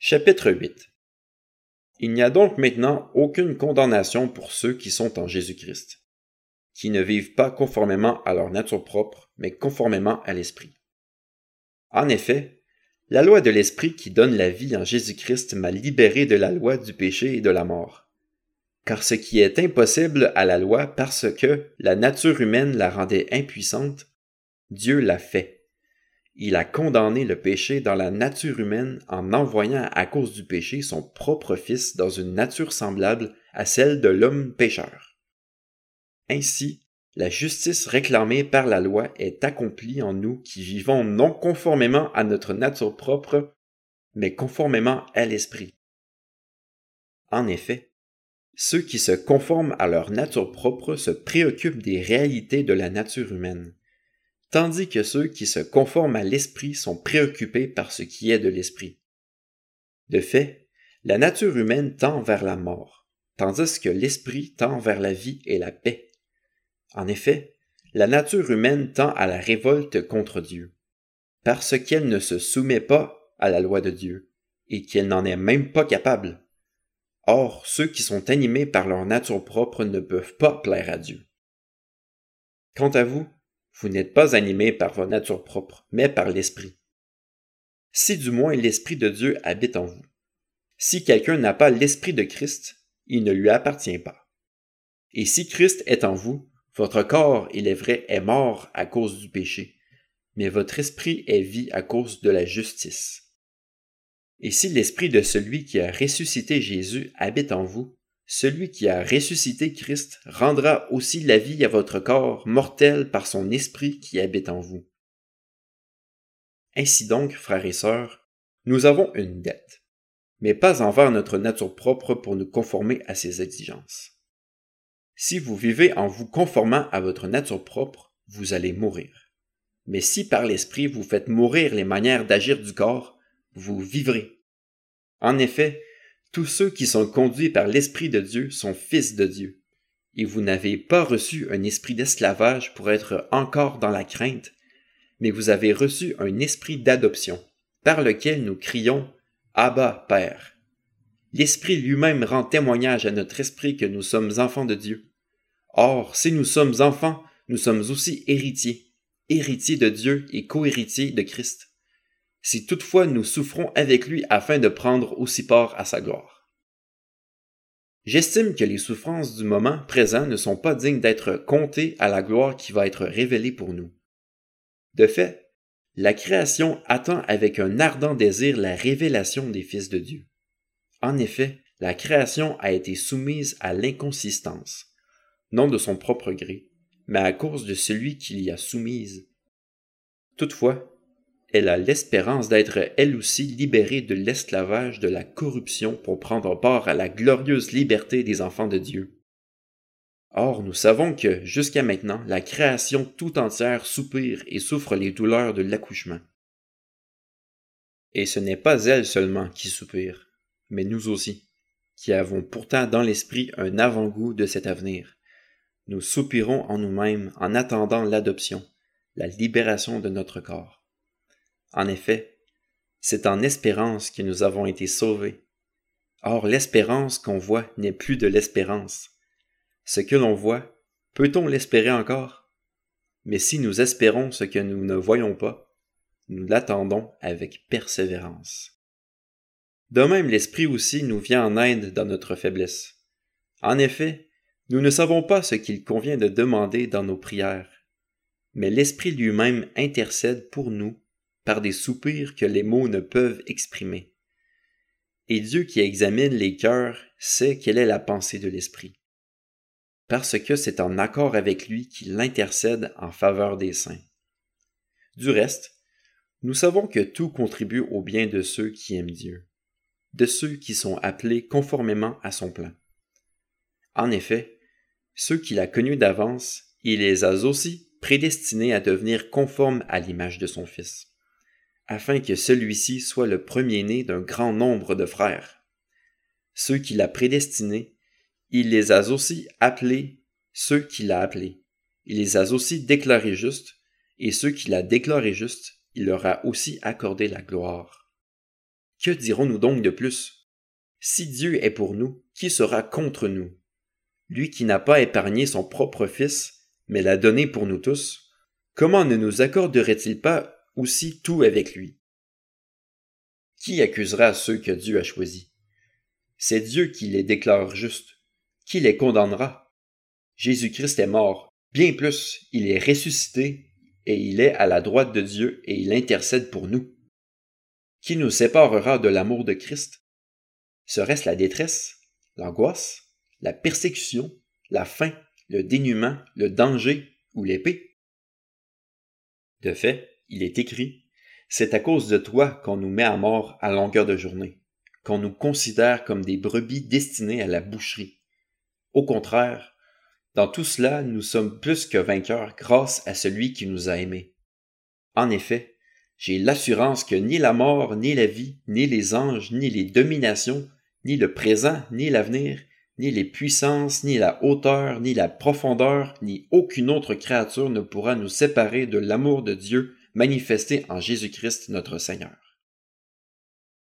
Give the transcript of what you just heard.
Chapitre 8 Il n'y a donc maintenant aucune condamnation pour ceux qui sont en Jésus-Christ, qui ne vivent pas conformément à leur nature propre, mais conformément à l'Esprit. En effet, la loi de l'Esprit qui donne la vie en Jésus-Christ m'a libéré de la loi du péché et de la mort. Car ce qui est impossible à la loi parce que la nature humaine la rendait impuissante, Dieu l'a fait il a condamné le péché dans la nature humaine en envoyant à cause du péché son propre Fils dans une nature semblable à celle de l'homme pécheur. Ainsi, la justice réclamée par la loi est accomplie en nous qui vivons non conformément à notre nature propre, mais conformément à l'Esprit. En effet, ceux qui se conforment à leur nature propre se préoccupent des réalités de la nature humaine tandis que ceux qui se conforment à l'esprit sont préoccupés par ce qui est de l'esprit. De fait, la nature humaine tend vers la mort, tandis que l'esprit tend vers la vie et la paix. En effet, la nature humaine tend à la révolte contre Dieu, parce qu'elle ne se soumet pas à la loi de Dieu, et qu'elle n'en est même pas capable. Or, ceux qui sont animés par leur nature propre ne peuvent pas plaire à Dieu. Quant à vous, vous n'êtes pas animé par votre nature propre, mais par l'Esprit. Si du moins l'Esprit de Dieu habite en vous. Si quelqu'un n'a pas l'Esprit de Christ, il ne lui appartient pas. Et si Christ est en vous, votre corps, il est vrai, est mort à cause du péché, mais votre esprit est vie à cause de la justice. Et si l'Esprit de celui qui a ressuscité Jésus habite en vous, celui qui a ressuscité Christ rendra aussi la vie à votre corps mortel par son esprit qui habite en vous. Ainsi donc, frères et sœurs, nous avons une dette, mais pas envers notre nature propre pour nous conformer à ses exigences. Si vous vivez en vous conformant à votre nature propre, vous allez mourir. Mais si par l'esprit vous faites mourir les manières d'agir du corps, vous vivrez. En effet, tous ceux qui sont conduits par l'Esprit de Dieu sont fils de Dieu. Et vous n'avez pas reçu un esprit d'esclavage pour être encore dans la crainte, mais vous avez reçu un esprit d'adoption, par lequel nous crions Abba, Père. L'Esprit lui-même rend témoignage à notre esprit que nous sommes enfants de Dieu. Or, si nous sommes enfants, nous sommes aussi héritiers, héritiers de Dieu et cohéritiers de Christ si toutefois nous souffrons avec lui afin de prendre aussi part à sa gloire. J'estime que les souffrances du moment présent ne sont pas dignes d'être comptées à la gloire qui va être révélée pour nous. De fait, la création attend avec un ardent désir la révélation des fils de Dieu. En effet, la création a été soumise à l'inconsistance, non de son propre gré, mais à cause de celui qui l'y a soumise. Toutefois, elle a l'espérance d'être elle aussi libérée de l'esclavage de la corruption pour prendre part à la glorieuse liberté des enfants de Dieu. Or, nous savons que, jusqu'à maintenant, la création tout entière soupire et souffre les douleurs de l'accouchement. Et ce n'est pas elle seulement qui soupire, mais nous aussi, qui avons pourtant dans l'esprit un avant-goût de cet avenir. Nous soupirons en nous-mêmes en attendant l'adoption, la libération de notre corps. En effet, c'est en espérance que nous avons été sauvés. Or l'espérance qu'on voit n'est plus de l'espérance. Ce que l'on voit, peut-on l'espérer encore? Mais si nous espérons ce que nous ne voyons pas, nous l'attendons avec persévérance. De même l'Esprit aussi nous vient en aide dans notre faiblesse. En effet, nous ne savons pas ce qu'il convient de demander dans nos prières, mais l'Esprit lui-même intercède pour nous par des soupirs que les mots ne peuvent exprimer. Et Dieu qui examine les cœurs sait quelle est la pensée de l'Esprit, parce que c'est en accord avec lui qu'il intercède en faveur des saints. Du reste, nous savons que tout contribue au bien de ceux qui aiment Dieu, de ceux qui sont appelés conformément à son plan. En effet, ceux qu'il a connus d'avance, il les a aussi prédestinés à devenir conformes à l'image de son Fils afin que celui-ci soit le premier-né d'un grand nombre de frères. Ceux qu'il a prédestinés, il les a aussi appelés ceux qu'il a appelés. Il les a aussi déclarés justes, et ceux qu'il a déclarés justes, il leur a aussi accordé la gloire. Que dirons-nous donc de plus? Si Dieu est pour nous, qui sera contre nous? Lui qui n'a pas épargné son propre Fils, mais l'a donné pour nous tous, comment ne nous accorderait-il pas aussi tout avec lui Qui accusera ceux que Dieu a choisis? C'est Dieu qui les déclare justes. Qui les condamnera? Jésus-Christ est mort. Bien plus, il est ressuscité et il est à la droite de Dieu et il intercède pour nous. Qui nous séparera de l'amour de Christ? Serait-ce la détresse, l'angoisse, la persécution, la faim, le dénuement, le danger ou l'épée? De fait, il est écrit, C'est à cause de toi qu'on nous met à mort à longueur de journée, qu'on nous considère comme des brebis destinées à la boucherie. Au contraire, dans tout cela, nous sommes plus que vainqueurs grâce à celui qui nous a aimés. En effet, j'ai l'assurance que ni la mort, ni la vie, ni les anges, ni les dominations, ni le présent, ni l'avenir, ni les puissances, ni la hauteur, ni la profondeur, ni aucune autre créature ne pourra nous séparer de l'amour de Dieu manifesté en Jésus-Christ notre Seigneur.